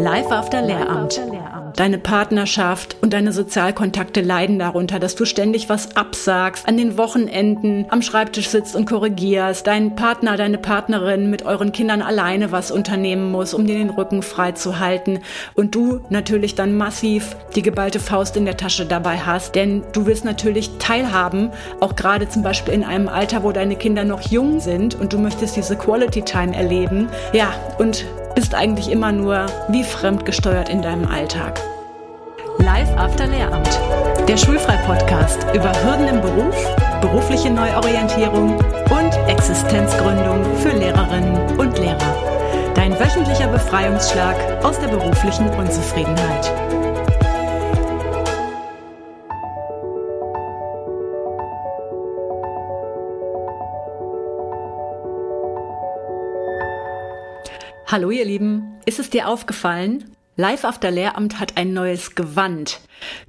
Live after Lehramt. Deine Partnerschaft und deine Sozialkontakte leiden darunter, dass du ständig was absagst, an den Wochenenden am Schreibtisch sitzt und korrigierst, dein Partner, deine Partnerin mit euren Kindern alleine was unternehmen muss, um dir den Rücken frei zu halten und du natürlich dann massiv die geballte Faust in der Tasche dabei hast, denn du willst natürlich teilhaben, auch gerade zum Beispiel in einem Alter, wo deine Kinder noch jung sind und du möchtest diese Quality Time erleben. Ja, und bist eigentlich immer nur wie fremdgesteuert in deinem Alltag. Live After Lehramt, der Schulfrei-Podcast über Hürden im Beruf, berufliche Neuorientierung und Existenzgründung für Lehrerinnen und Lehrer. Dein wöchentlicher Befreiungsschlag aus der beruflichen Unzufriedenheit. Hallo ihr Lieben, ist es dir aufgefallen? Live After Lehramt hat ein neues Gewand.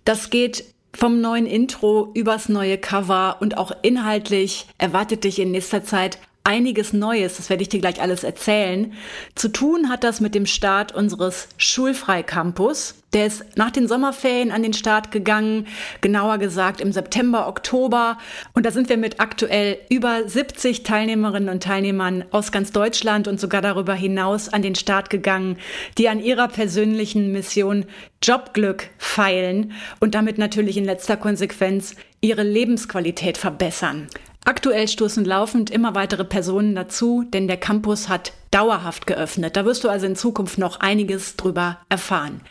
Das geht vom neuen Intro übers neue Cover und auch inhaltlich erwartet dich in nächster Zeit einiges Neues, das werde ich dir gleich alles erzählen. Zu tun hat das mit dem Start unseres Schulfrei-Campus. Der ist nach den Sommerferien an den Start gegangen, genauer gesagt im September, Oktober. Und da sind wir mit aktuell über 70 Teilnehmerinnen und Teilnehmern aus ganz Deutschland und sogar darüber hinaus an den Start gegangen, die an ihrer persönlichen Mission Jobglück feilen und damit natürlich in letzter Konsequenz ihre Lebensqualität verbessern. Aktuell stoßen laufend immer weitere Personen dazu, denn der Campus hat dauerhaft geöffnet. Da wirst du also in Zukunft noch einiges drüber erfahren.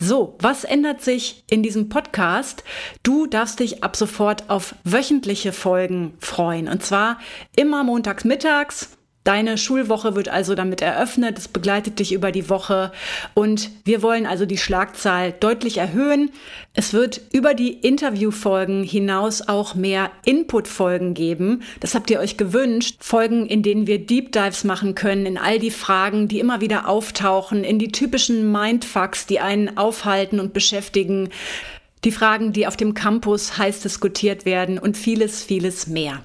So, was ändert sich in diesem Podcast? Du darfst dich ab sofort auf wöchentliche Folgen freuen. Und zwar immer montags mittags Deine Schulwoche wird also damit eröffnet. Es begleitet dich über die Woche und wir wollen also die Schlagzahl deutlich erhöhen. Es wird über die Interviewfolgen hinaus auch mehr Inputfolgen geben. Das habt ihr euch gewünscht. Folgen, in denen wir Deep Dives machen können in all die Fragen, die immer wieder auftauchen, in die typischen Mindfucks, die einen aufhalten und beschäftigen. Die Fragen, die auf dem Campus heiß diskutiert werden und vieles, vieles mehr.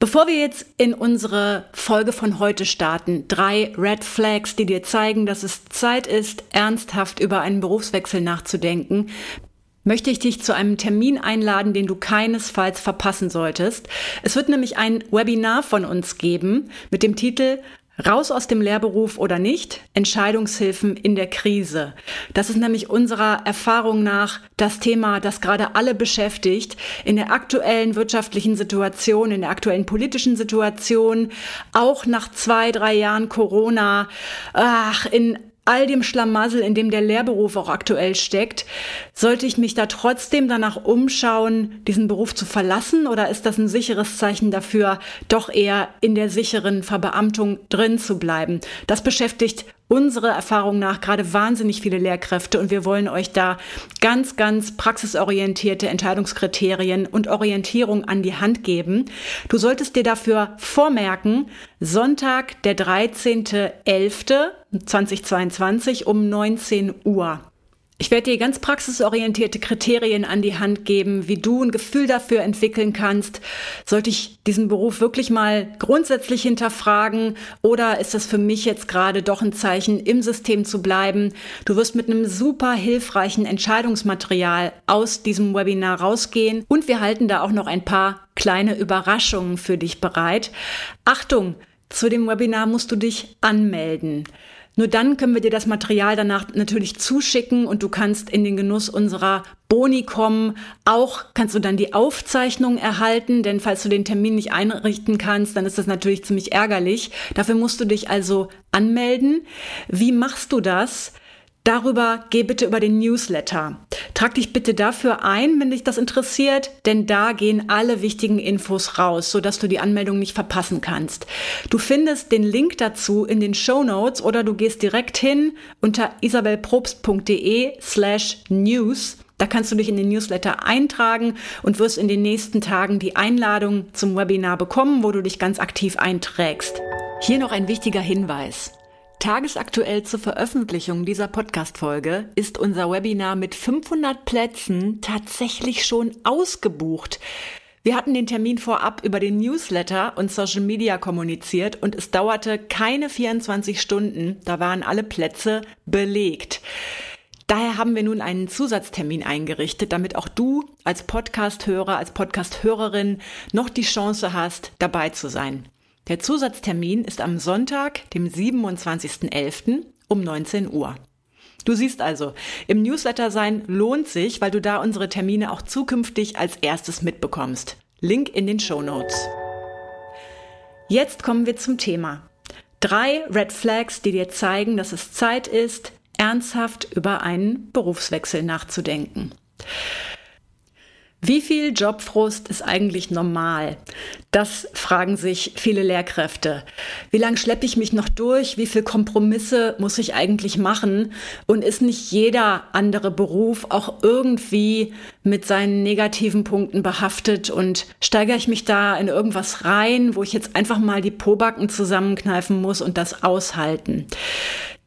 Bevor wir jetzt in unsere Folge von heute starten, drei Red Flags, die dir zeigen, dass es Zeit ist, ernsthaft über einen Berufswechsel nachzudenken, möchte ich dich zu einem Termin einladen, den du keinesfalls verpassen solltest. Es wird nämlich ein Webinar von uns geben mit dem Titel Raus aus dem Lehrberuf oder nicht, Entscheidungshilfen in der Krise. Das ist nämlich unserer Erfahrung nach das Thema, das gerade alle beschäftigt, in der aktuellen wirtschaftlichen Situation, in der aktuellen politischen Situation, auch nach zwei, drei Jahren Corona, ach, in all dem Schlamassel, in dem der Lehrberuf auch aktuell steckt, sollte ich mich da trotzdem danach umschauen, diesen Beruf zu verlassen oder ist das ein sicheres Zeichen dafür, doch eher in der sicheren Verbeamtung drin zu bleiben? Das beschäftigt unsere Erfahrung nach gerade wahnsinnig viele Lehrkräfte und wir wollen euch da ganz, ganz praxisorientierte Entscheidungskriterien und Orientierung an die Hand geben. Du solltest dir dafür vormerken, Sonntag, der 13.11.2022 um 19 Uhr. Ich werde dir ganz praxisorientierte Kriterien an die Hand geben, wie du ein Gefühl dafür entwickeln kannst. Sollte ich diesen Beruf wirklich mal grundsätzlich hinterfragen oder ist das für mich jetzt gerade doch ein Zeichen, im System zu bleiben? Du wirst mit einem super hilfreichen Entscheidungsmaterial aus diesem Webinar rausgehen und wir halten da auch noch ein paar kleine Überraschungen für dich bereit. Achtung, zu dem Webinar musst du dich anmelden. Nur dann können wir dir das Material danach natürlich zuschicken und du kannst in den Genuss unserer Boni kommen. Auch kannst du dann die Aufzeichnung erhalten, denn falls du den Termin nicht einrichten kannst, dann ist das natürlich ziemlich ärgerlich. Dafür musst du dich also anmelden. Wie machst du das? Darüber geh bitte über den Newsletter. Trag dich bitte dafür ein, wenn dich das interessiert, denn da gehen alle wichtigen Infos raus, sodass du die Anmeldung nicht verpassen kannst. Du findest den Link dazu in den Show Notes oder du gehst direkt hin unter isabelprobst.de slash news. Da kannst du dich in den Newsletter eintragen und wirst in den nächsten Tagen die Einladung zum Webinar bekommen, wo du dich ganz aktiv einträgst. Hier noch ein wichtiger Hinweis. Tagesaktuell zur Veröffentlichung dieser Podcast-Folge ist unser Webinar mit 500 Plätzen tatsächlich schon ausgebucht. Wir hatten den Termin vorab über den Newsletter und Social Media kommuniziert und es dauerte keine 24 Stunden, da waren alle Plätze belegt. Daher haben wir nun einen Zusatztermin eingerichtet, damit auch du als Podcast-Hörer, als Podcast-Hörerin noch die Chance hast, dabei zu sein. Der Zusatztermin ist am Sonntag, dem 27.11. um 19 Uhr. Du siehst also, im Newsletter sein lohnt sich, weil du da unsere Termine auch zukünftig als erstes mitbekommst. Link in den Show Notes. Jetzt kommen wir zum Thema. Drei Red Flags, die dir zeigen, dass es Zeit ist, ernsthaft über einen Berufswechsel nachzudenken. Wie viel Jobfrust ist eigentlich normal? Das fragen sich viele Lehrkräfte. Wie lange schleppe ich mich noch durch? Wie viel Kompromisse muss ich eigentlich machen? Und ist nicht jeder andere Beruf auch irgendwie mit seinen negativen Punkten behaftet? Und steigere ich mich da in irgendwas rein, wo ich jetzt einfach mal die Pobacken zusammenkneifen muss und das aushalten?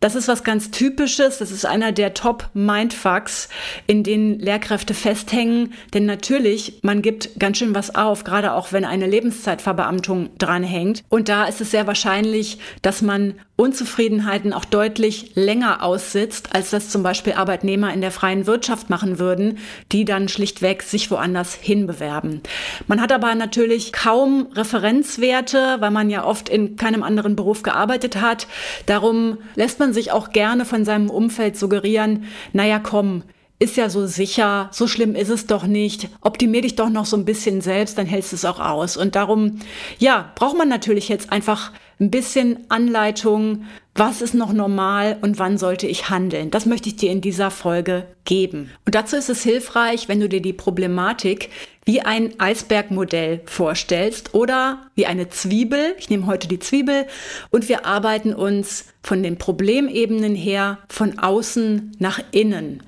Das ist was ganz Typisches. Das ist einer der Top-Mindfucks, in denen Lehrkräfte festhängen. Denn natürlich, man gibt ganz schön was auf, gerade auch wenn eine Lebenszeitverbeamtung dranhängt. Und da ist es sehr wahrscheinlich, dass man Unzufriedenheiten auch deutlich länger aussitzt, als das zum Beispiel Arbeitnehmer in der freien Wirtschaft machen würden, die dann schlichtweg sich woanders hinbewerben. Man hat aber natürlich kaum Referenzwerte, weil man ja oft in keinem anderen Beruf gearbeitet hat. Darum lässt man sich auch gerne von seinem Umfeld suggerieren, naja, komm, ist ja so sicher, so schlimm ist es doch nicht. Optimier dich doch noch so ein bisschen selbst, dann hältst du es auch aus. Und darum, ja, braucht man natürlich jetzt einfach ein bisschen Anleitung, was ist noch normal und wann sollte ich handeln. Das möchte ich dir in dieser Folge geben. Und dazu ist es hilfreich, wenn du dir die Problematik wie ein Eisbergmodell vorstellst oder wie eine Zwiebel. Ich nehme heute die Zwiebel und wir arbeiten uns von den Problemebenen her von außen nach innen.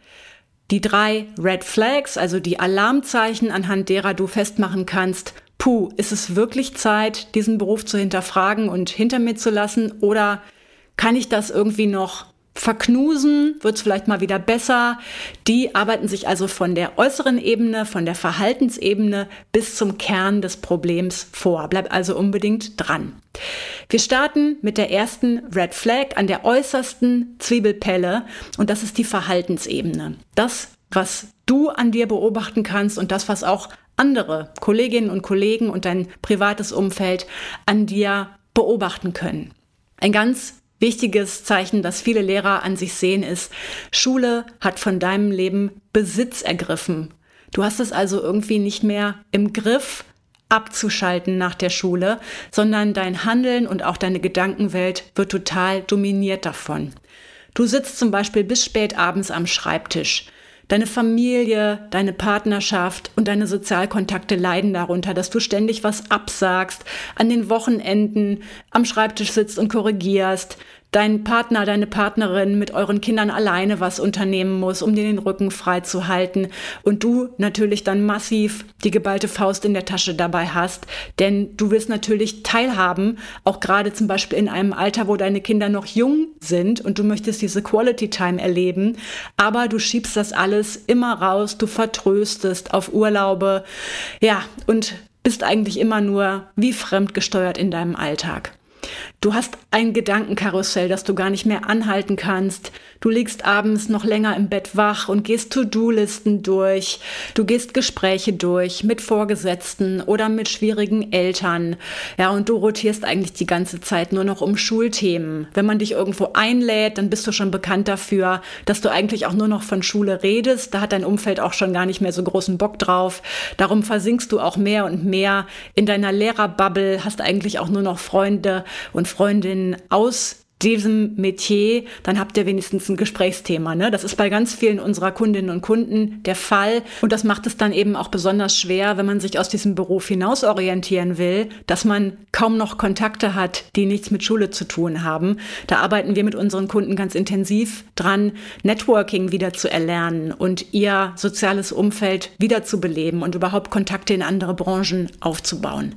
Die drei Red Flags, also die Alarmzeichen, anhand derer du festmachen kannst, puh, ist es wirklich Zeit, diesen Beruf zu hinterfragen und hinter mir zu lassen? Oder kann ich das irgendwie noch verknusen? Wird es vielleicht mal wieder besser? Die arbeiten sich also von der äußeren Ebene, von der Verhaltensebene bis zum Kern des Problems vor. Bleib also unbedingt dran. Wir starten mit der ersten Red Flag an der äußersten Zwiebelpelle und das ist die Verhaltensebene. Das, was du an dir beobachten kannst und das, was auch andere Kolleginnen und Kollegen und dein privates Umfeld an dir beobachten können. Ein ganz wichtiges Zeichen, das viele Lehrer an sich sehen, ist, Schule hat von deinem Leben Besitz ergriffen. Du hast es also irgendwie nicht mehr im Griff, abzuschalten nach der Schule, sondern dein Handeln und auch deine Gedankenwelt wird total dominiert davon. Du sitzt zum Beispiel bis spät abends am Schreibtisch. Deine Familie, deine Partnerschaft und deine Sozialkontakte leiden darunter, dass du ständig was absagst, an den Wochenenden am Schreibtisch sitzt und korrigierst, dein Partner, deine Partnerin mit euren Kindern alleine was unternehmen muss, um dir den Rücken frei zu halten und du natürlich dann massiv die geballte Faust in der Tasche dabei hast, denn du willst natürlich teilhaben, auch gerade zum Beispiel in einem Alter, wo deine Kinder noch jung sind und du möchtest diese Quality Time erleben, aber du schiebst das alles immer raus, du vertröstest auf Urlaube, ja, und bist eigentlich immer nur wie fremdgesteuert in deinem Alltag. Du hast ein Gedankenkarussell, das du gar nicht mehr anhalten kannst. Du liegst abends noch länger im Bett wach und gehst To-Do-Listen durch. Du gehst Gespräche durch mit Vorgesetzten oder mit schwierigen Eltern. Ja, und du rotierst eigentlich die ganze Zeit nur noch um Schulthemen. Wenn man dich irgendwo einlädt, dann bist du schon bekannt dafür, dass du eigentlich auch nur noch von Schule redest. Da hat dein Umfeld auch schon gar nicht mehr so großen Bock drauf. Darum versinkst du auch mehr und mehr in deiner Lehrerbubble, hast eigentlich auch nur noch Freunde und Freundinnen aus diesem Metier, dann habt ihr wenigstens ein Gesprächsthema. Ne? Das ist bei ganz vielen unserer Kundinnen und Kunden der Fall. Und das macht es dann eben auch besonders schwer, wenn man sich aus diesem Beruf hinaus orientieren will, dass man kaum noch Kontakte hat, die nichts mit Schule zu tun haben. Da arbeiten wir mit unseren Kunden ganz intensiv dran, Networking wieder zu erlernen und ihr soziales Umfeld wiederzubeleben und überhaupt Kontakte in andere Branchen aufzubauen.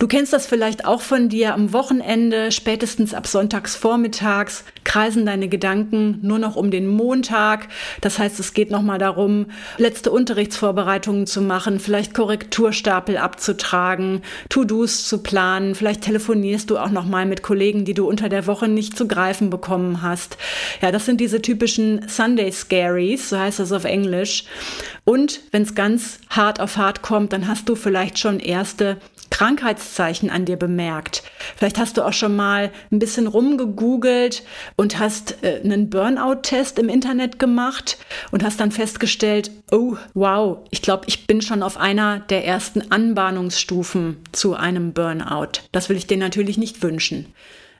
Du kennst das vielleicht auch von dir am Wochenende, spätestens ab sonntags vormittags kreisen deine Gedanken nur noch um den Montag. Das heißt, es geht nochmal darum, letzte Unterrichtsvorbereitungen zu machen, vielleicht Korrekturstapel abzutragen, To-Dos zu planen, vielleicht telefonierst du auch nochmal mit Kollegen, die du unter der Woche nicht zu greifen bekommen hast. Ja, das sind diese typischen Sunday Scaries, so heißt das auf Englisch. Und wenn es ganz hart auf hart kommt, dann hast du vielleicht schon erste Krankheitszeichen an dir bemerkt. Vielleicht hast du auch schon mal ein bisschen rumgegoogelt und hast äh, einen Burnout-Test im Internet gemacht und hast dann festgestellt, oh, wow, ich glaube, ich bin schon auf einer der ersten Anbahnungsstufen zu einem Burnout. Das will ich dir natürlich nicht wünschen.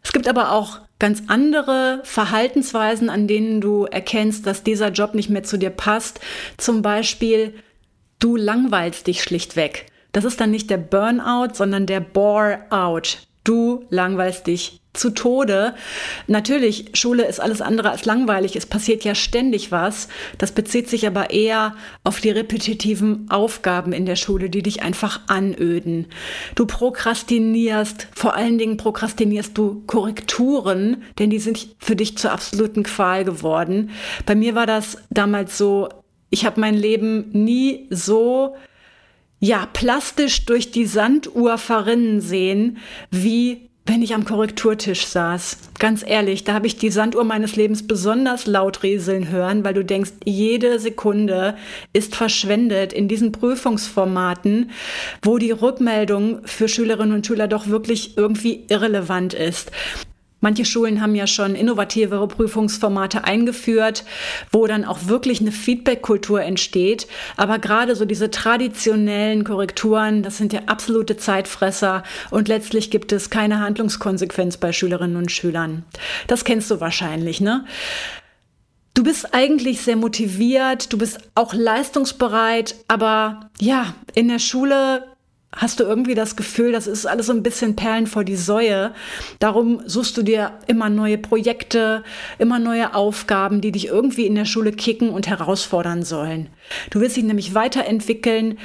Es gibt aber auch ganz andere Verhaltensweisen, an denen du erkennst, dass dieser Job nicht mehr zu dir passt. Zum Beispiel, du langweilst dich schlichtweg. Das ist dann nicht der Burnout, sondern der Bore-out. Du langweilst dich zu Tode. Natürlich, Schule ist alles andere als langweilig. Es passiert ja ständig was. Das bezieht sich aber eher auf die repetitiven Aufgaben in der Schule, die dich einfach anöden. Du prokrastinierst, vor allen Dingen prokrastinierst du Korrekturen, denn die sind für dich zur absoluten Qual geworden. Bei mir war das damals so, ich habe mein Leben nie so ja, plastisch durch die Sanduhr verrinnen sehen, wie wenn ich am Korrekturtisch saß. Ganz ehrlich, da habe ich die Sanduhr meines Lebens besonders laut rieseln hören, weil du denkst, jede Sekunde ist verschwendet in diesen Prüfungsformaten, wo die Rückmeldung für Schülerinnen und Schüler doch wirklich irgendwie irrelevant ist. Manche Schulen haben ja schon innovativere Prüfungsformate eingeführt, wo dann auch wirklich eine Feedback-Kultur entsteht. Aber gerade so diese traditionellen Korrekturen, das sind ja absolute Zeitfresser und letztlich gibt es keine Handlungskonsequenz bei Schülerinnen und Schülern. Das kennst du wahrscheinlich, ne? Du bist eigentlich sehr motiviert, du bist auch leistungsbereit, aber ja, in der Schule hast du irgendwie das Gefühl, das ist alles so ein bisschen Perlen vor die Säue. Darum suchst du dir immer neue Projekte, immer neue Aufgaben, die dich irgendwie in der Schule kicken und herausfordern sollen. Du willst dich nämlich weiterentwickeln.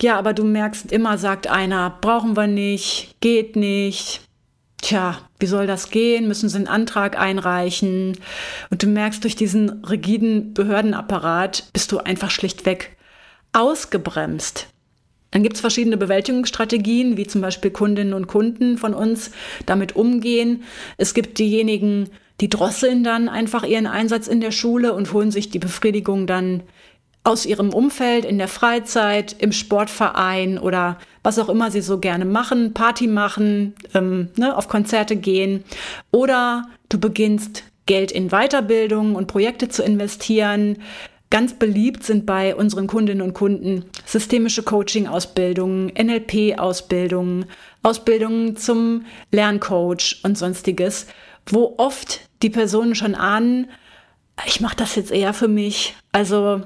Ja, aber du merkst immer, sagt einer, brauchen wir nicht, geht nicht. Tja, wie soll das gehen? Müssen sie einen Antrag einreichen? Und du merkst, durch diesen rigiden Behördenapparat bist du einfach schlichtweg ausgebremst. Dann gibt es verschiedene Bewältigungsstrategien, wie zum Beispiel Kundinnen und Kunden von uns damit umgehen. Es gibt diejenigen, die drosseln dann einfach ihren Einsatz in der Schule und holen sich die Befriedigung dann aus ihrem Umfeld, in der Freizeit, im Sportverein oder was auch immer sie so gerne machen, Party machen, ähm, ne, auf Konzerte gehen. Oder du beginnst Geld in Weiterbildung und Projekte zu investieren, Ganz beliebt sind bei unseren Kundinnen und Kunden systemische Coaching-Ausbildungen, NLP-Ausbildungen, Ausbildungen zum Lerncoach und sonstiges, wo oft die Personen schon ahnen, ich mache das jetzt eher für mich. Also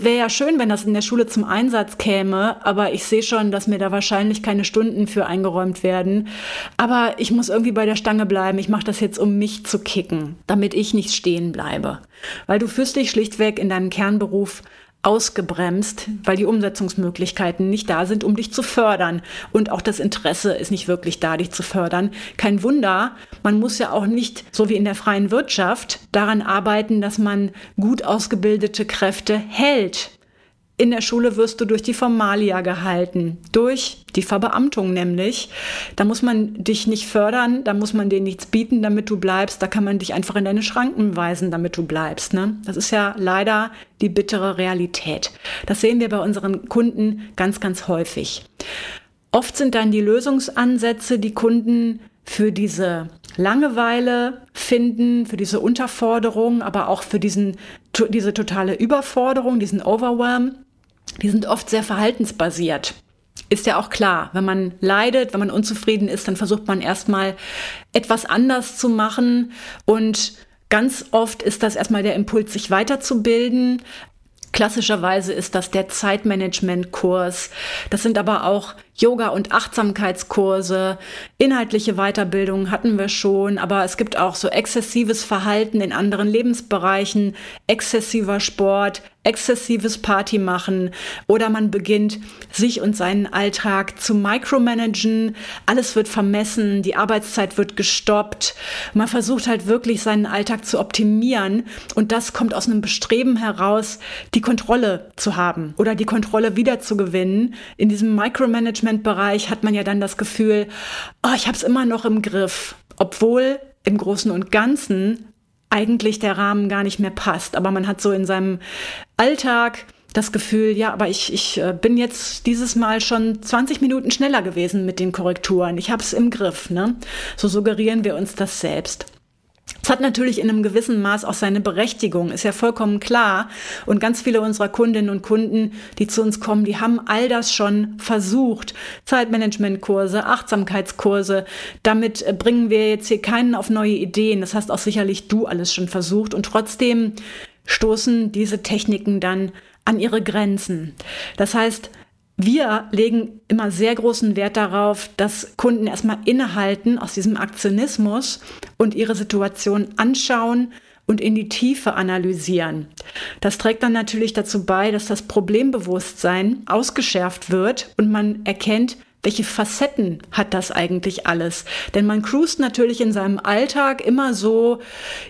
wäre ja schön, wenn das in der Schule zum Einsatz käme, aber ich sehe schon, dass mir da wahrscheinlich keine Stunden für eingeräumt werden. Aber ich muss irgendwie bei der Stange bleiben. Ich mache das jetzt, um mich zu kicken, damit ich nicht stehen bleibe. Weil du fühlst dich schlichtweg in deinem Kernberuf ausgebremst, weil die Umsetzungsmöglichkeiten nicht da sind, um dich zu fördern. Und auch das Interesse ist nicht wirklich da, dich zu fördern. Kein Wunder, man muss ja auch nicht, so wie in der freien Wirtschaft, daran arbeiten, dass man gut ausgebildete Kräfte hält. In der Schule wirst du durch die Formalia gehalten, durch die Verbeamtung nämlich. Da muss man dich nicht fördern, da muss man dir nichts bieten, damit du bleibst. Da kann man dich einfach in deine Schranken weisen, damit du bleibst. Ne? Das ist ja leider die bittere Realität. Das sehen wir bei unseren Kunden ganz, ganz häufig. Oft sind dann die Lösungsansätze, die Kunden für diese Langeweile finden, für diese Unterforderung, aber auch für diesen, diese totale Überforderung, diesen Overwhelm, die sind oft sehr verhaltensbasiert. Ist ja auch klar, wenn man leidet, wenn man unzufrieden ist, dann versucht man erstmal etwas anders zu machen und ganz oft ist das erstmal der Impuls, sich weiterzubilden. Klassischerweise ist das der Zeitmanagement-Kurs. Das sind aber auch Yoga- und Achtsamkeitskurse, inhaltliche Weiterbildung hatten wir schon, aber es gibt auch so exzessives Verhalten in anderen Lebensbereichen, exzessiver Sport, exzessives Party machen oder man beginnt, sich und seinen Alltag zu micromanagen. Alles wird vermessen, die Arbeitszeit wird gestoppt. Man versucht halt wirklich seinen Alltag zu optimieren und das kommt aus einem Bestreben heraus, die Kontrolle zu haben oder die Kontrolle wiederzugewinnen. In diesem Micromanagement-Bereich hat man ja dann das Gefühl, oh, ich habe es immer noch im Griff, obwohl im Großen und Ganzen eigentlich der Rahmen gar nicht mehr passt. Aber man hat so in seinem Alltag das Gefühl, ja, aber ich, ich äh, bin jetzt dieses Mal schon 20 Minuten schneller gewesen mit den Korrekturen. Ich habe es im Griff. Ne? So suggerieren wir uns das selbst. Es hat natürlich in einem gewissen Maß auch seine Berechtigung, ist ja vollkommen klar. Und ganz viele unserer Kundinnen und Kunden, die zu uns kommen, die haben all das schon versucht. Zeitmanagementkurse, Achtsamkeitskurse. Damit äh, bringen wir jetzt hier keinen auf neue Ideen. Das hast auch sicherlich du alles schon versucht. Und trotzdem stoßen diese Techniken dann an ihre Grenzen. Das heißt, wir legen immer sehr großen Wert darauf, dass Kunden erstmal innehalten aus diesem Aktionismus und ihre Situation anschauen und in die Tiefe analysieren. Das trägt dann natürlich dazu bei, dass das Problembewusstsein ausgeschärft wird und man erkennt, welche Facetten hat das eigentlich alles? Denn man cruist natürlich in seinem Alltag immer so,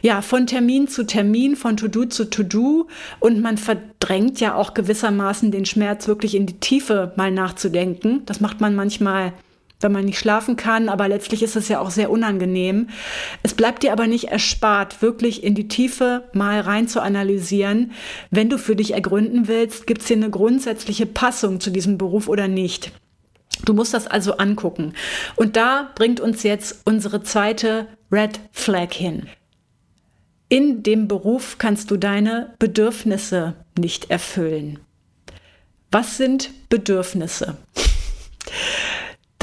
ja, von Termin zu Termin, von To-Do zu To-Do und man verdrängt ja auch gewissermaßen den Schmerz wirklich in die Tiefe mal nachzudenken. Das macht man manchmal wenn man nicht schlafen kann, aber letztlich ist es ja auch sehr unangenehm. Es bleibt dir aber nicht erspart, wirklich in die Tiefe mal rein zu analysieren. Wenn du für dich ergründen willst, gibt es hier eine grundsätzliche Passung zu diesem Beruf oder nicht. Du musst das also angucken. Und da bringt uns jetzt unsere zweite Red Flag hin. In dem Beruf kannst du deine Bedürfnisse nicht erfüllen. Was sind Bedürfnisse?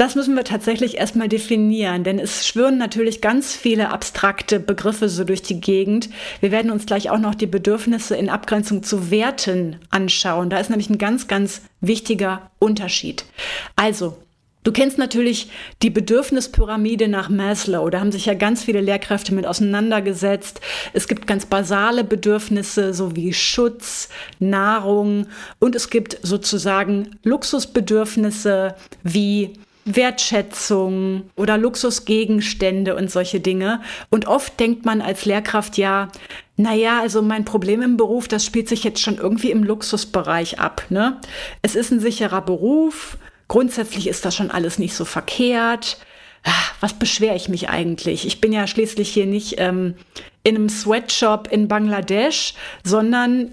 Das müssen wir tatsächlich erstmal definieren, denn es schwören natürlich ganz viele abstrakte Begriffe so durch die Gegend. Wir werden uns gleich auch noch die Bedürfnisse in Abgrenzung zu Werten anschauen. Da ist nämlich ein ganz, ganz wichtiger Unterschied. Also, Du kennst natürlich die Bedürfnispyramide nach Maslow. Da haben sich ja ganz viele Lehrkräfte mit auseinandergesetzt. Es gibt ganz basale Bedürfnisse, so wie Schutz, Nahrung und es gibt sozusagen Luxusbedürfnisse wie Wertschätzung oder Luxusgegenstände und solche Dinge. Und oft denkt man als Lehrkraft ja, naja, also mein Problem im Beruf, das spielt sich jetzt schon irgendwie im Luxusbereich ab. Ne? Es ist ein sicherer Beruf, grundsätzlich ist das schon alles nicht so verkehrt. Ah, was beschwere ich mich eigentlich? Ich bin ja schließlich hier nicht ähm, in einem Sweatshop in Bangladesch, sondern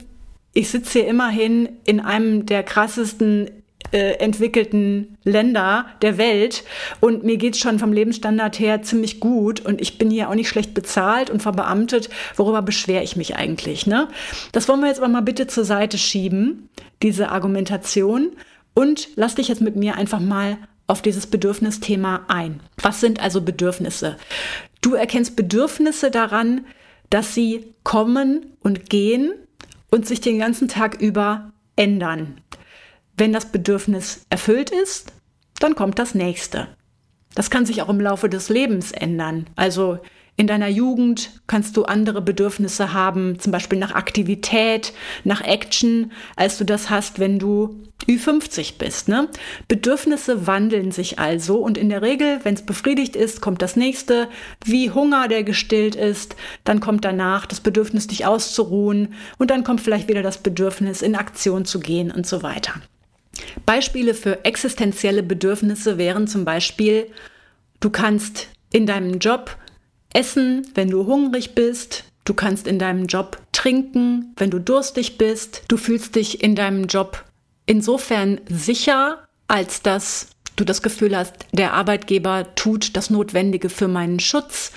ich sitze hier immerhin in einem der krassesten äh, entwickelten Länder der Welt und mir geht's schon vom Lebensstandard her ziemlich gut und ich bin hier auch nicht schlecht bezahlt und verbeamtet. Worüber beschwere ich mich eigentlich? Ne? Das wollen wir jetzt aber mal bitte zur Seite schieben, diese Argumentation und lass dich jetzt mit mir einfach mal auf dieses Bedürfnisthema ein. Was sind also Bedürfnisse? Du erkennst Bedürfnisse daran, dass sie kommen und gehen und sich den ganzen Tag über ändern. Wenn das Bedürfnis erfüllt ist, dann kommt das nächste. Das kann sich auch im Laufe des Lebens ändern. Also in deiner Jugend kannst du andere Bedürfnisse haben, zum Beispiel nach Aktivität, nach Action, als du das hast, wenn du Ü50 bist. Ne? Bedürfnisse wandeln sich also und in der Regel, wenn es befriedigt ist, kommt das nächste, wie Hunger, der gestillt ist, dann kommt danach das Bedürfnis, dich auszuruhen und dann kommt vielleicht wieder das Bedürfnis, in Aktion zu gehen und so weiter. Beispiele für existenzielle Bedürfnisse wären zum Beispiel, du kannst in deinem Job essen, wenn du hungrig bist, du kannst in deinem Job trinken, wenn du durstig bist, du fühlst dich in deinem Job insofern sicher, als dass du das Gefühl hast, der Arbeitgeber tut das Notwendige für meinen Schutz.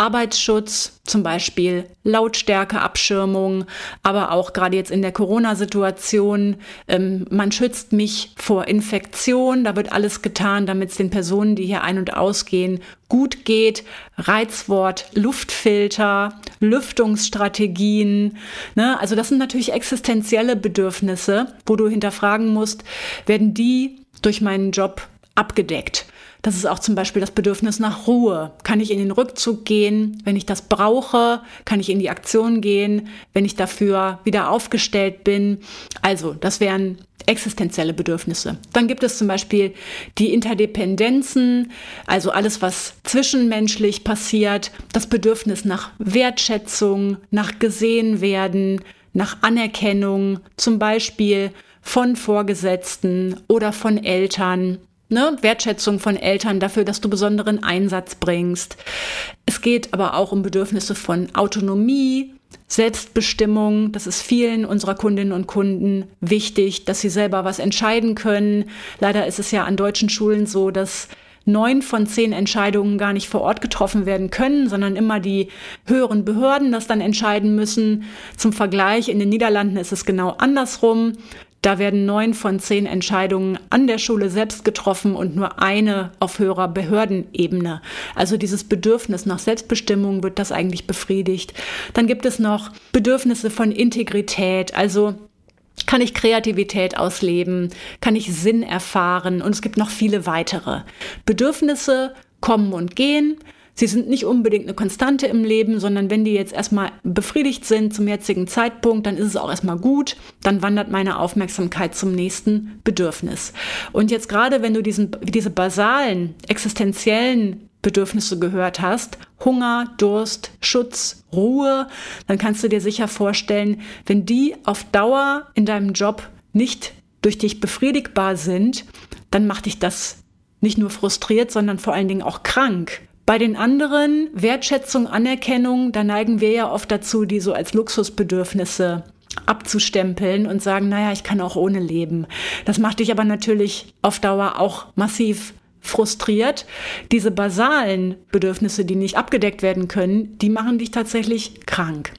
Arbeitsschutz, zum Beispiel Lautstärkeabschirmung, aber auch gerade jetzt in der Corona-Situation, ähm, man schützt mich vor Infektion, da wird alles getan, damit es den Personen, die hier ein- und ausgehen, gut geht. Reizwort, Luftfilter, Lüftungsstrategien. Ne? Also das sind natürlich existenzielle Bedürfnisse, wo du hinterfragen musst, werden die durch meinen Job abgedeckt. Das ist auch zum Beispiel das Bedürfnis nach Ruhe. Kann ich in den Rückzug gehen, wenn ich das brauche? Kann ich in die Aktion gehen, wenn ich dafür wieder aufgestellt bin? Also, das wären existenzielle Bedürfnisse. Dann gibt es zum Beispiel die Interdependenzen, also alles, was zwischenmenschlich passiert, das Bedürfnis nach Wertschätzung, nach gesehen werden, nach Anerkennung, zum Beispiel von Vorgesetzten oder von Eltern ne, Wertschätzung von Eltern dafür, dass du besonderen Einsatz bringst. Es geht aber auch um Bedürfnisse von Autonomie, Selbstbestimmung. Das ist vielen unserer Kundinnen und Kunden wichtig, dass sie selber was entscheiden können. Leider ist es ja an deutschen Schulen so, dass neun von zehn Entscheidungen gar nicht vor Ort getroffen werden können, sondern immer die höheren Behörden das dann entscheiden müssen. Zum Vergleich, in den Niederlanden ist es genau andersrum. Da werden neun von zehn Entscheidungen an der Schule selbst getroffen und nur eine auf höherer Behördenebene. Also dieses Bedürfnis nach Selbstbestimmung wird das eigentlich befriedigt. Dann gibt es noch Bedürfnisse von Integrität, also kann ich Kreativität ausleben, kann ich Sinn erfahren und es gibt noch viele weitere. Bedürfnisse kommen und gehen. Sie sind nicht unbedingt eine Konstante im Leben, sondern wenn die jetzt erstmal befriedigt sind zum jetzigen Zeitpunkt, dann ist es auch erstmal gut. Dann wandert meine Aufmerksamkeit zum nächsten Bedürfnis. Und jetzt gerade, wenn du diesen, diese basalen, existenziellen Bedürfnisse gehört hast, Hunger, Durst, Schutz, Ruhe, dann kannst du dir sicher vorstellen, wenn die auf Dauer in deinem Job nicht durch dich befriedigbar sind, dann macht dich das nicht nur frustriert, sondern vor allen Dingen auch krank. Bei den anderen, Wertschätzung, Anerkennung, da neigen wir ja oft dazu, die so als Luxusbedürfnisse abzustempeln und sagen, naja, ich kann auch ohne leben. Das macht dich aber natürlich auf Dauer auch massiv frustriert. Diese basalen Bedürfnisse, die nicht abgedeckt werden können, die machen dich tatsächlich krank.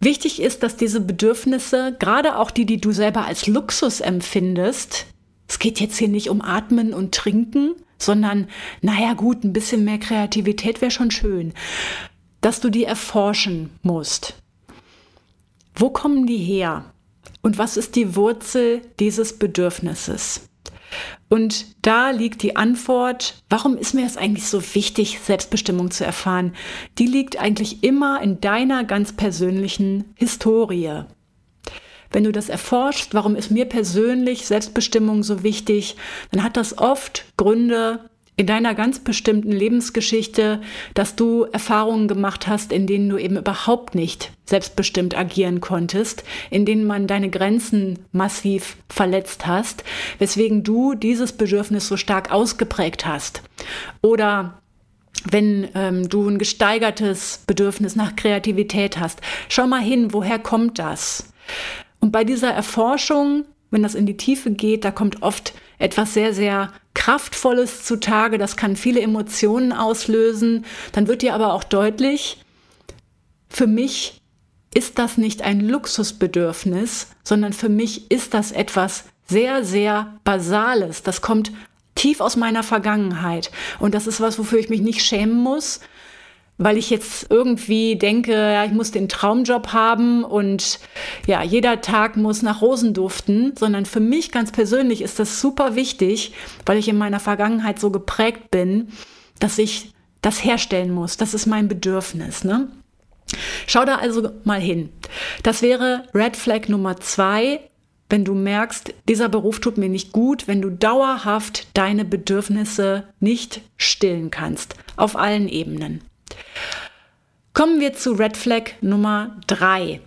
Wichtig ist, dass diese Bedürfnisse, gerade auch die, die du selber als Luxus empfindest, es geht jetzt hier nicht um Atmen und Trinken, sondern, naja gut, ein bisschen mehr Kreativität wäre schon schön, dass du die erforschen musst. Wo kommen die her? Und was ist die Wurzel dieses Bedürfnisses? Und da liegt die Antwort, warum ist mir es eigentlich so wichtig, Selbstbestimmung zu erfahren? Die liegt eigentlich immer in deiner ganz persönlichen Historie. Wenn du das erforschst, warum ist mir persönlich Selbstbestimmung so wichtig, dann hat das oft Gründe in deiner ganz bestimmten Lebensgeschichte, dass du Erfahrungen gemacht hast, in denen du eben überhaupt nicht selbstbestimmt agieren konntest, in denen man deine Grenzen massiv verletzt hast, weswegen du dieses Bedürfnis so stark ausgeprägt hast. Oder wenn ähm, du ein gesteigertes Bedürfnis nach Kreativität hast, schau mal hin, woher kommt das? Und bei dieser Erforschung, wenn das in die Tiefe geht, da kommt oft etwas sehr, sehr Kraftvolles zutage. Das kann viele Emotionen auslösen. Dann wird dir aber auch deutlich, für mich ist das nicht ein Luxusbedürfnis, sondern für mich ist das etwas sehr, sehr Basales. Das kommt tief aus meiner Vergangenheit. Und das ist was, wofür ich mich nicht schämen muss, weil ich jetzt irgendwie denke, ja, ich muss den Traumjob haben und ja, jeder Tag muss nach Rosen duften, sondern für mich ganz persönlich ist das super wichtig, weil ich in meiner Vergangenheit so geprägt bin, dass ich das herstellen muss. Das ist mein Bedürfnis. Ne? Schau da also mal hin. Das wäre Red Flag Nummer zwei, wenn du merkst, dieser Beruf tut mir nicht gut, wenn du dauerhaft deine Bedürfnisse nicht stillen kannst, auf allen Ebenen. Kommen wir zu Red Flag Nummer drei.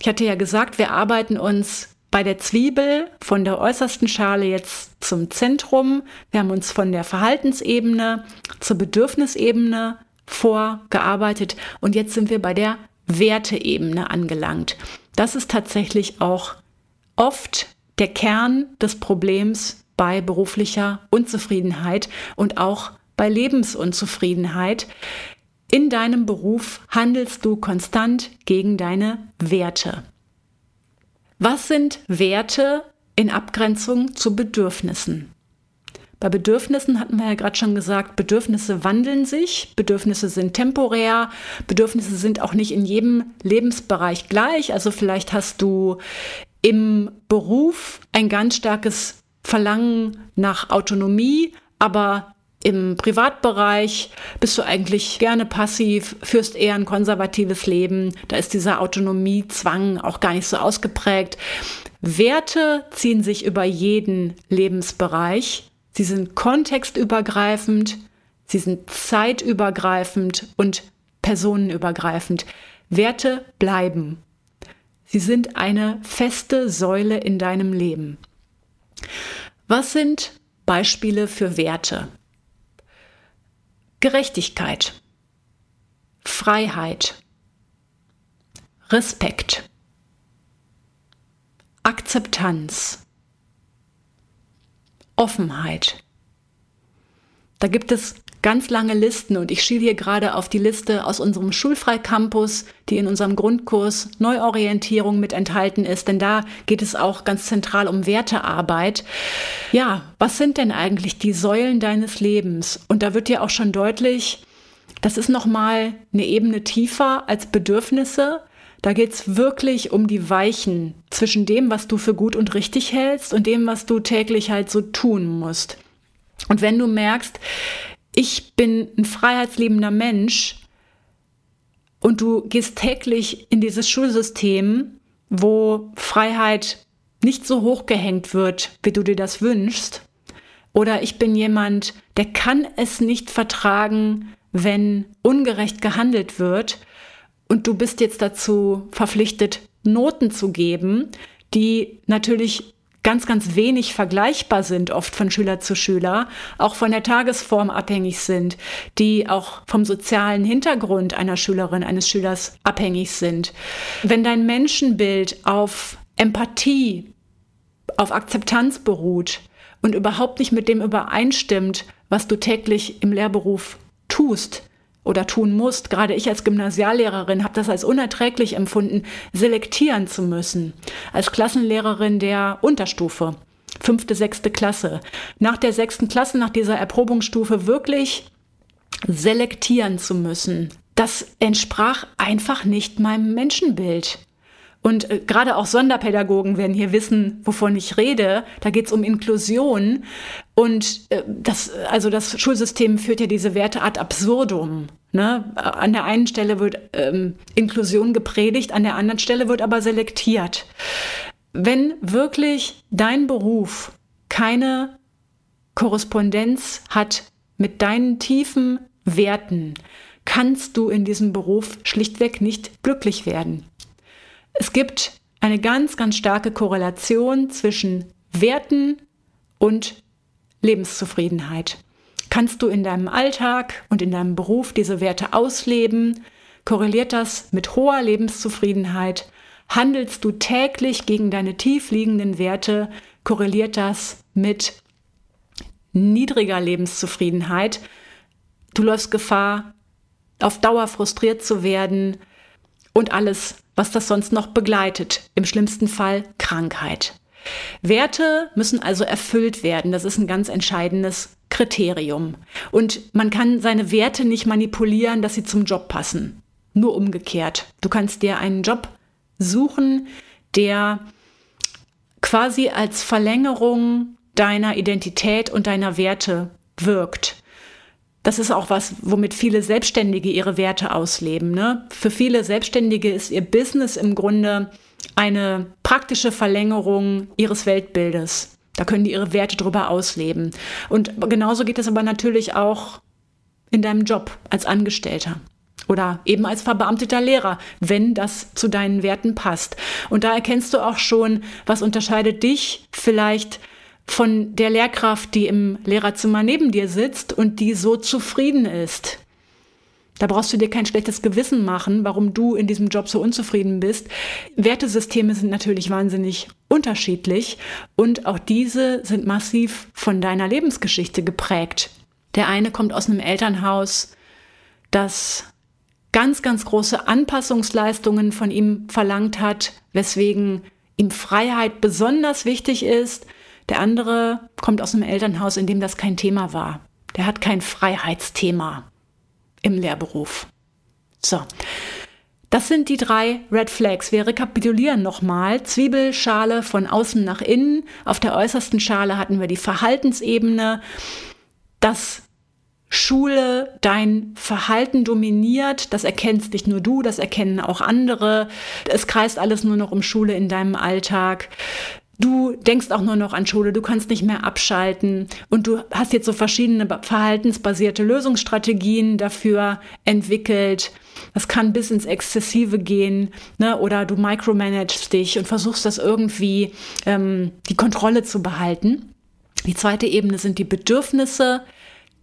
Ich hatte ja gesagt, wir arbeiten uns bei der Zwiebel von der äußersten Schale jetzt zum Zentrum. Wir haben uns von der Verhaltensebene zur Bedürfnisebene vorgearbeitet und jetzt sind wir bei der Werteebene angelangt. Das ist tatsächlich auch oft der Kern des Problems bei beruflicher Unzufriedenheit und auch bei Lebensunzufriedenheit. In deinem Beruf handelst du konstant gegen deine Werte. Was sind Werte in Abgrenzung zu Bedürfnissen? Bei Bedürfnissen hatten wir ja gerade schon gesagt, Bedürfnisse wandeln sich, Bedürfnisse sind temporär, Bedürfnisse sind auch nicht in jedem Lebensbereich gleich. Also vielleicht hast du im Beruf ein ganz starkes verlangen nach Autonomie, aber im Privatbereich bist du eigentlich gerne passiv, führst eher ein konservatives Leben. Da ist dieser Autonomiezwang auch gar nicht so ausgeprägt. Werte ziehen sich über jeden Lebensbereich. Sie sind kontextübergreifend, sie sind zeitübergreifend und personenübergreifend. Werte bleiben. Sie sind eine feste Säule in deinem Leben. Was sind Beispiele für Werte? Gerechtigkeit, Freiheit, Respekt, Akzeptanz, Offenheit. Da gibt es ganz lange Listen und ich schiele hier gerade auf die Liste aus unserem Schulfreicampus, die in unserem Grundkurs Neuorientierung mit enthalten ist, denn da geht es auch ganz zentral um Wertearbeit. Ja, was sind denn eigentlich die Säulen deines Lebens? Und da wird dir auch schon deutlich, das ist nochmal eine Ebene tiefer als Bedürfnisse. Da geht es wirklich um die Weichen zwischen dem, was du für gut und richtig hältst und dem, was du täglich halt so tun musst. Und wenn du merkst, ich bin ein freiheitsliebender Mensch und du gehst täglich in dieses Schulsystem, wo Freiheit nicht so hoch gehängt wird, wie du dir das wünschst, oder ich bin jemand, der kann es nicht vertragen, wenn ungerecht gehandelt wird. Und du bist jetzt dazu verpflichtet, Noten zu geben, die natürlich ganz, ganz wenig vergleichbar sind, oft von Schüler zu Schüler, auch von der Tagesform abhängig sind, die auch vom sozialen Hintergrund einer Schülerin, eines Schülers abhängig sind. Wenn dein Menschenbild auf Empathie, auf Akzeptanz beruht und überhaupt nicht mit dem übereinstimmt, was du täglich im Lehrberuf tust, oder tun musst. Gerade ich als Gymnasiallehrerin habe das als unerträglich empfunden, selektieren zu müssen. Als Klassenlehrerin der Unterstufe, fünfte, sechste Klasse. Nach der sechsten Klasse, nach dieser Erprobungsstufe wirklich selektieren zu müssen. Das entsprach einfach nicht meinem Menschenbild. Und äh, gerade auch Sonderpädagogen werden hier wissen, wovon ich rede. Da geht es um Inklusion. Und äh, das, also das Schulsystem führt ja diese Werte ad absurdum. Ne? An der einen Stelle wird ähm, Inklusion gepredigt, an der anderen Stelle wird aber selektiert. Wenn wirklich dein Beruf keine Korrespondenz hat mit deinen tiefen Werten, kannst du in diesem Beruf schlichtweg nicht glücklich werden. Es gibt eine ganz, ganz starke Korrelation zwischen Werten und Lebenszufriedenheit. Kannst du in deinem Alltag und in deinem Beruf diese Werte ausleben? Korreliert das mit hoher Lebenszufriedenheit? Handelst du täglich gegen deine tief liegenden Werte? Korreliert das mit niedriger Lebenszufriedenheit? Du läufst Gefahr, auf Dauer frustriert zu werden und alles was das sonst noch begleitet. Im schlimmsten Fall Krankheit. Werte müssen also erfüllt werden. Das ist ein ganz entscheidendes Kriterium. Und man kann seine Werte nicht manipulieren, dass sie zum Job passen. Nur umgekehrt. Du kannst dir einen Job suchen, der quasi als Verlängerung deiner Identität und deiner Werte wirkt. Das ist auch was, womit viele Selbstständige ihre Werte ausleben. Ne? Für viele Selbstständige ist ihr Business im Grunde eine praktische Verlängerung ihres Weltbildes. Da können die ihre Werte drüber ausleben. Und genauso geht es aber natürlich auch in deinem Job als Angestellter oder eben als verbeamteter Lehrer, wenn das zu deinen Werten passt. Und da erkennst du auch schon, was unterscheidet dich vielleicht von der Lehrkraft, die im Lehrerzimmer neben dir sitzt und die so zufrieden ist. Da brauchst du dir kein schlechtes Gewissen machen, warum du in diesem Job so unzufrieden bist. Wertesysteme sind natürlich wahnsinnig unterschiedlich und auch diese sind massiv von deiner Lebensgeschichte geprägt. Der eine kommt aus einem Elternhaus, das ganz, ganz große Anpassungsleistungen von ihm verlangt hat, weswegen ihm Freiheit besonders wichtig ist der andere kommt aus einem Elternhaus, in dem das kein Thema war. Der hat kein Freiheitsthema im Lehrberuf. So. Das sind die drei Red Flags. Wir rekapitulieren nochmal. Zwiebelschale von außen nach innen. Auf der äußersten Schale hatten wir die Verhaltensebene. Das Schule dein Verhalten dominiert, das erkennst nicht nur du, das erkennen auch andere. Es kreist alles nur noch um Schule in deinem Alltag. Du denkst auch nur noch an Schule, du kannst nicht mehr abschalten und du hast jetzt so verschiedene verhaltensbasierte Lösungsstrategien dafür entwickelt. Das kann bis ins Exzessive gehen, ne? oder du micromanagst dich und versuchst das irgendwie ähm, die Kontrolle zu behalten. Die zweite Ebene sind die Bedürfnisse.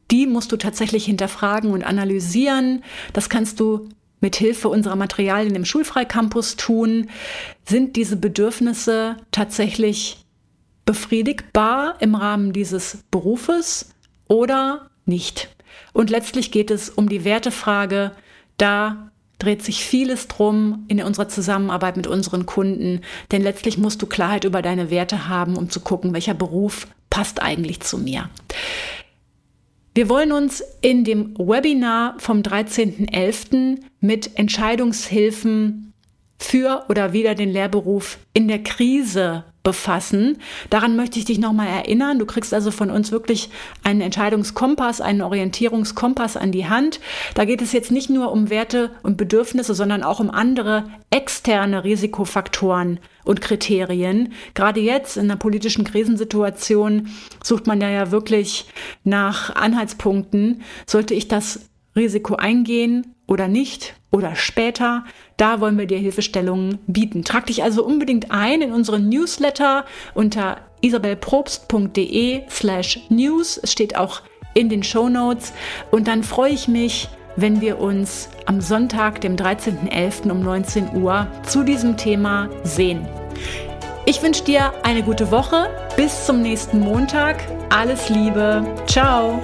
Die musst du tatsächlich hinterfragen und analysieren. Das kannst du mit Hilfe unserer Materialien im Schulfreicampus tun. Sind diese Bedürfnisse tatsächlich befriedigbar im Rahmen dieses Berufes oder nicht? Und letztlich geht es um die Wertefrage. Da dreht sich vieles drum in unserer Zusammenarbeit mit unseren Kunden, denn letztlich musst du Klarheit über deine Werte haben, um zu gucken, welcher Beruf passt eigentlich zu mir. Wir wollen uns in dem Webinar vom 13.11. mit Entscheidungshilfen für oder wieder den Lehrberuf in der Krise befassen. Daran möchte ich dich nochmal erinnern. Du kriegst also von uns wirklich einen Entscheidungskompass, einen Orientierungskompass an die Hand. Da geht es jetzt nicht nur um Werte und Bedürfnisse, sondern auch um andere externe Risikofaktoren und Kriterien. Gerade jetzt in einer politischen Krisensituation sucht man ja, ja wirklich nach Anhaltspunkten. Sollte ich das Risiko eingehen oder nicht oder später? Da wollen wir dir Hilfestellungen bieten. Trag dich also unbedingt ein in unseren Newsletter unter isabelprobst.de slash news. Es steht auch in den Show Notes. Und dann freue ich mich, wenn wir uns am Sonntag, dem 13.11. um 19 Uhr zu diesem Thema sehen. Ich wünsche dir eine gute Woche. Bis zum nächsten Montag. Alles Liebe. Ciao.